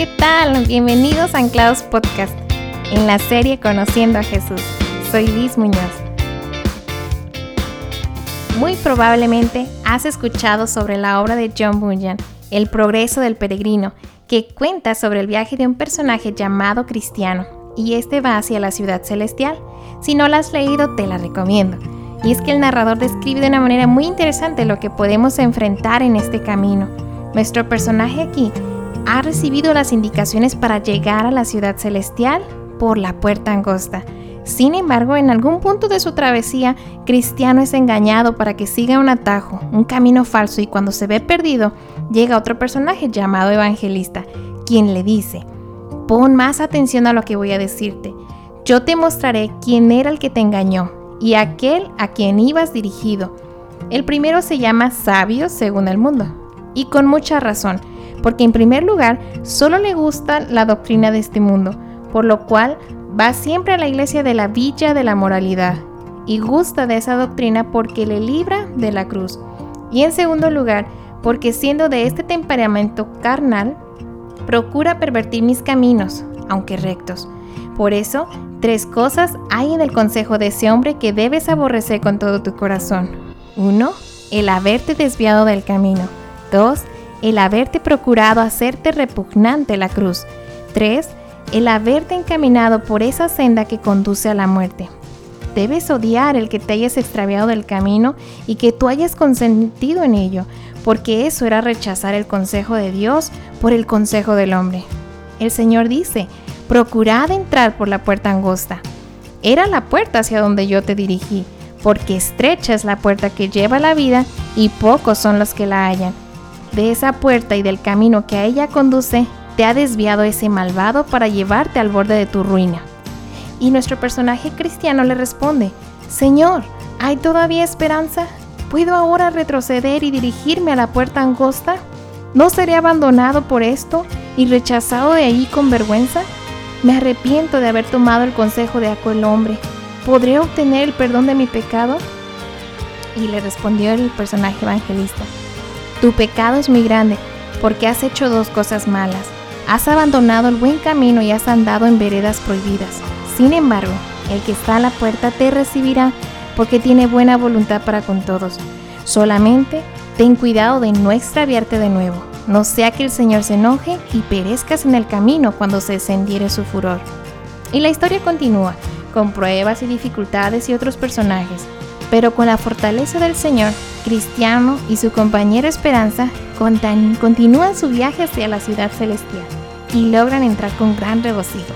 ¿qué tal? Bienvenidos a Anclados Podcast, en la serie Conociendo a Jesús. Soy Liz Muñoz. Muy probablemente has escuchado sobre la obra de John Bunyan, El progreso del peregrino, que cuenta sobre el viaje de un personaje llamado Cristiano, y este va hacia la ciudad celestial. Si no la has leído, te la recomiendo. Y es que el narrador describe de una manera muy interesante lo que podemos enfrentar en este camino. Nuestro personaje aquí ha recibido las indicaciones para llegar a la ciudad celestial por la puerta angosta. Sin embargo, en algún punto de su travesía, Cristiano es engañado para que siga un atajo, un camino falso y cuando se ve perdido, llega otro personaje llamado Evangelista, quien le dice, pon más atención a lo que voy a decirte. Yo te mostraré quién era el que te engañó y aquel a quien ibas dirigido. El primero se llama sabio según el mundo, y con mucha razón, porque en primer lugar solo le gusta la doctrina de este mundo, por lo cual va siempre a la iglesia de la villa de la moralidad, y gusta de esa doctrina porque le libra de la cruz. Y en segundo lugar, porque siendo de este temperamento carnal, procura pervertir mis caminos, aunque rectos. Por eso, tres cosas hay en el consejo de ese hombre que debes aborrecer con todo tu corazón. 1. El haberte desviado del camino. 2 el haberte procurado hacerte repugnante la cruz. 3. El haberte encaminado por esa senda que conduce a la muerte. Debes odiar el que te hayas extraviado del camino y que tú hayas consentido en ello, porque eso era rechazar el consejo de Dios por el consejo del hombre. El Señor dice, procurad entrar por la puerta angosta. Era la puerta hacia donde yo te dirigí, porque estrecha es la puerta que lleva la vida y pocos son los que la hallan de esa puerta y del camino que a ella conduce, te ha desviado ese malvado para llevarte al borde de tu ruina. Y nuestro personaje cristiano le responde, Señor, ¿hay todavía esperanza? ¿Puedo ahora retroceder y dirigirme a la puerta angosta? ¿No seré abandonado por esto y rechazado de allí con vergüenza? Me arrepiento de haber tomado el consejo de aquel hombre. ¿Podré obtener el perdón de mi pecado? Y le respondió el personaje evangelista, tu pecado es muy grande, porque has hecho dos cosas malas. Has abandonado el buen camino y has andado en veredas prohibidas. Sin embargo, el que está a la puerta te recibirá, porque tiene buena voluntad para con todos. Solamente ten cuidado de no extraviarte de nuevo, no sea que el Señor se enoje y perezcas en el camino cuando se encendiere su furor. Y la historia continúa, con pruebas y dificultades y otros personajes, pero con la fortaleza del Señor Cristiano y su compañero Esperanza continúan su viaje hacia la ciudad celestial y logran entrar con gran regocijo.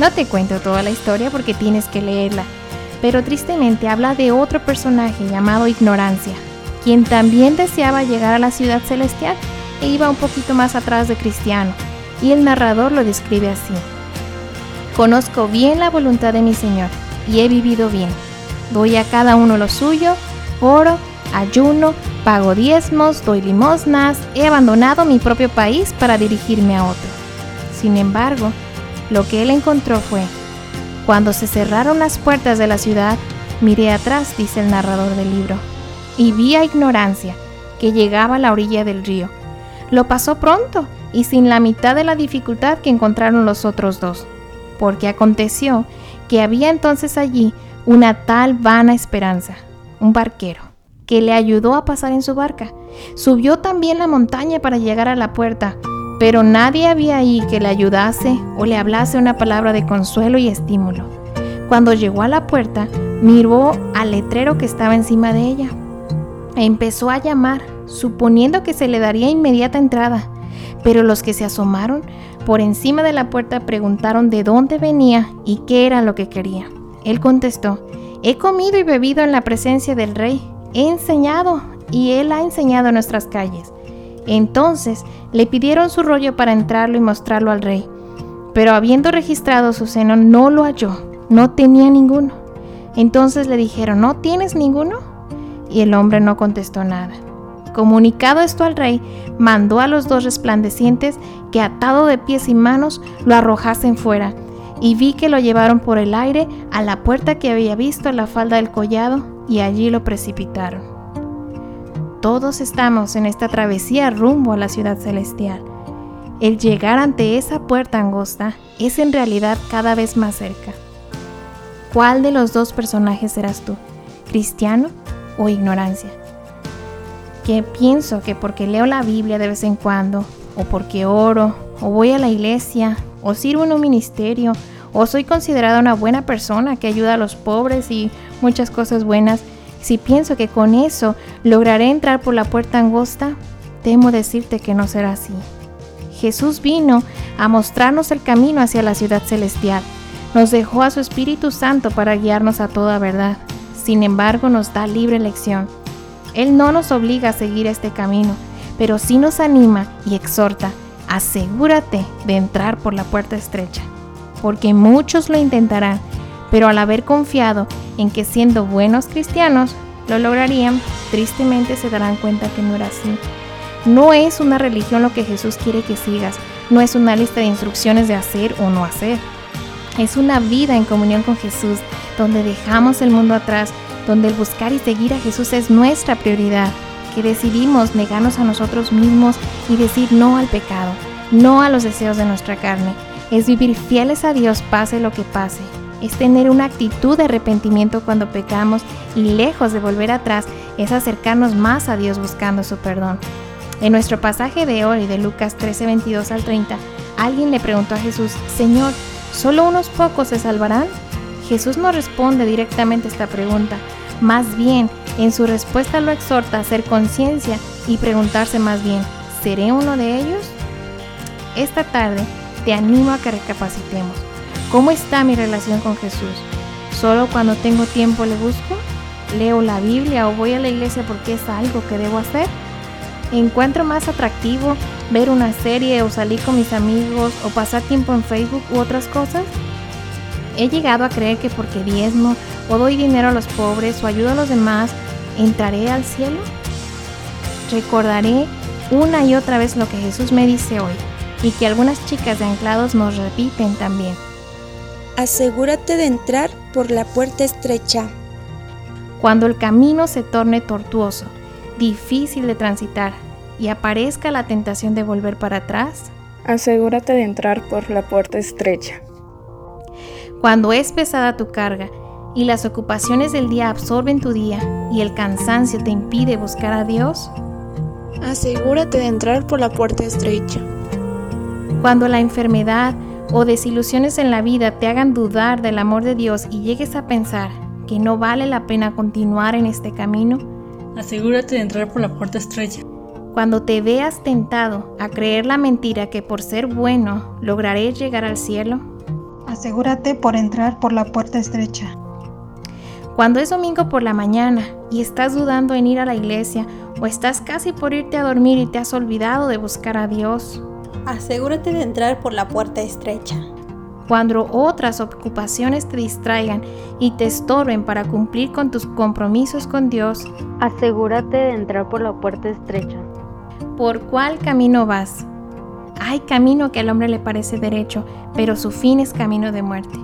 No te cuento toda la historia porque tienes que leerla, pero tristemente habla de otro personaje llamado Ignorancia, quien también deseaba llegar a la ciudad celestial e iba un poquito más atrás de Cristiano, y el narrador lo describe así. Conozco bien la voluntad de mi Señor y he vivido bien. Doy a cada uno lo suyo, oro, ayuno, pago diezmos, doy limosnas, he abandonado mi propio país para dirigirme a otro. Sin embargo, lo que él encontró fue, cuando se cerraron las puertas de la ciudad, miré atrás, dice el narrador del libro, y vi a ignorancia que llegaba a la orilla del río. Lo pasó pronto y sin la mitad de la dificultad que encontraron los otros dos, porque aconteció que había entonces allí una tal vana esperanza, un barquero que le ayudó a pasar en su barca. Subió también la montaña para llegar a la puerta, pero nadie había ahí que le ayudase o le hablase una palabra de consuelo y estímulo. Cuando llegó a la puerta, miró al letrero que estaba encima de ella e empezó a llamar, suponiendo que se le daría inmediata entrada. Pero los que se asomaron por encima de la puerta preguntaron de dónde venía y qué era lo que quería. Él contestó, he comido y bebido en la presencia del rey he enseñado y Él ha enseñado en nuestras calles. Entonces le pidieron su rollo para entrarlo y mostrarlo al rey. Pero habiendo registrado su seno, no lo halló, no tenía ninguno. Entonces le dijeron, ¿no tienes ninguno? Y el hombre no contestó nada. Comunicado esto al rey, mandó a los dos resplandecientes que atado de pies y manos lo arrojasen fuera, y vi que lo llevaron por el aire a la puerta que había visto a la falda del collado y allí lo precipitaron. Todos estamos en esta travesía rumbo a la ciudad celestial. el llegar ante esa puerta angosta es en realidad cada vez más cerca. ¿Cuál de los dos personajes serás tú? ¿Cristiano o ignorancia? Que pienso que porque leo la Biblia de vez en cuando, o porque oro, o voy a la iglesia, o sirvo en un ministerio, o soy considerada una buena persona que ayuda a los pobres y muchas cosas buenas, si pienso que con eso lograré entrar por la puerta angosta, temo decirte que no será así. Jesús vino a mostrarnos el camino hacia la ciudad celestial. Nos dejó a su Espíritu Santo para guiarnos a toda verdad. Sin embargo, nos da libre elección. Él no nos obliga a seguir este camino, pero sí nos anima y exhorta. Asegúrate de entrar por la puerta estrecha, porque muchos lo intentarán, pero al haber confiado en que siendo buenos cristianos lo lograrían, tristemente se darán cuenta que no era así. No es una religión lo que Jesús quiere que sigas, no es una lista de instrucciones de hacer o no hacer. Es una vida en comunión con Jesús, donde dejamos el mundo atrás, donde el buscar y seguir a Jesús es nuestra prioridad, que decidimos negarnos a nosotros mismos y decir no al pecado, no a los deseos de nuestra carne. Es vivir fieles a Dios pase lo que pase, es tener una actitud de arrepentimiento cuando pecamos y lejos de volver atrás es acercarnos más a Dios buscando su perdón. En nuestro pasaje de hoy de Lucas 13, 22 al 30, alguien le preguntó a Jesús, Señor, ¿solo unos pocos se salvarán? Jesús no responde directamente a esta pregunta, más bien en su respuesta lo exhorta a hacer conciencia y preguntarse más bien, ¿seré uno de ellos? Esta tarde te animo a que recapacitemos. ¿Cómo está mi relación con Jesús? ¿Solo cuando tengo tiempo le busco? ¿Leo la Biblia o voy a la iglesia porque es algo que debo hacer? ¿Encuentro más atractivo ver una serie o salir con mis amigos o pasar tiempo en Facebook u otras cosas? ¿He llegado a creer que porque diezmo o doy dinero a los pobres o ayudo a los demás, entraré al cielo? Recordaré una y otra vez lo que Jesús me dice hoy y que algunas chicas de anclados nos repiten también asegúrate de entrar por la puerta estrecha. Cuando el camino se torne tortuoso, difícil de transitar y aparezca la tentación de volver para atrás, asegúrate de entrar por la puerta estrecha. Cuando es pesada tu carga y las ocupaciones del día absorben tu día y el cansancio te impide buscar a Dios, asegúrate de entrar por la puerta estrecha. Cuando la enfermedad o desilusiones en la vida te hagan dudar del amor de Dios y llegues a pensar que no vale la pena continuar en este camino, asegúrate de entrar por la puerta estrecha. Cuando te veas tentado a creer la mentira que por ser bueno lograré llegar al cielo, asegúrate por entrar por la puerta estrecha. Cuando es domingo por la mañana y estás dudando en ir a la iglesia o estás casi por irte a dormir y te has olvidado de buscar a Dios, asegúrate de entrar por la puerta estrecha. Cuando otras ocupaciones te distraigan y te estorben para cumplir con tus compromisos con Dios, asegúrate de entrar por la puerta estrecha. ¿Por cuál camino vas? Hay camino que al hombre le parece derecho, pero su fin es camino de muerte.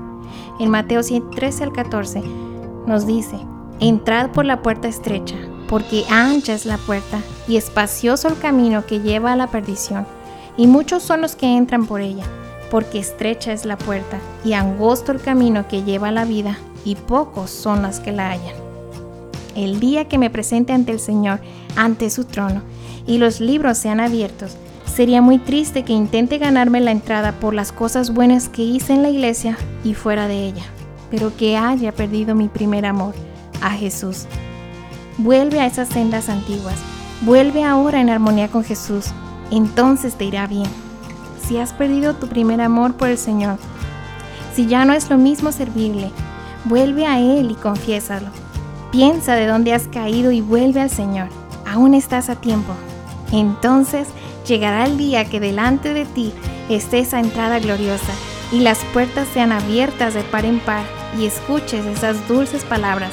En Mateo 13 al 14 nos dice, entrad por la puerta estrecha, porque ancha es la puerta y espacioso el camino que lleva a la perdición y muchos son los que entran por ella, porque estrecha es la puerta y angosto el camino que lleva a la vida, y pocos son los que la hallan. El día que me presente ante el Señor, ante su trono, y los libros sean abiertos, sería muy triste que intente ganarme la entrada por las cosas buenas que hice en la iglesia y fuera de ella, pero que haya perdido mi primer amor, a Jesús. Vuelve a esas sendas antiguas, vuelve ahora en armonía con Jesús, entonces te irá bien. Si has perdido tu primer amor por el Señor, si ya no es lo mismo servirle, vuelve a Él y confiésalo. Piensa de dónde has caído y vuelve al Señor. Aún estás a tiempo. Entonces llegará el día que delante de ti esté esa entrada gloriosa y las puertas sean abiertas de par en par y escuches esas dulces palabras.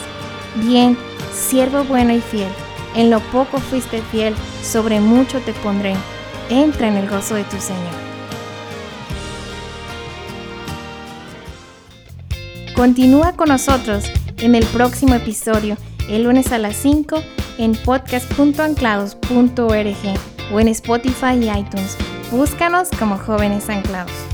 Bien, siervo bueno y fiel, en lo poco fuiste fiel, sobre mucho te pondré entra en el gozo de tu Señor. Continúa con nosotros en el próximo episodio, el lunes a las 5, en podcast.anclados.org o en Spotify y iTunes. Búscanos como jóvenes anclados.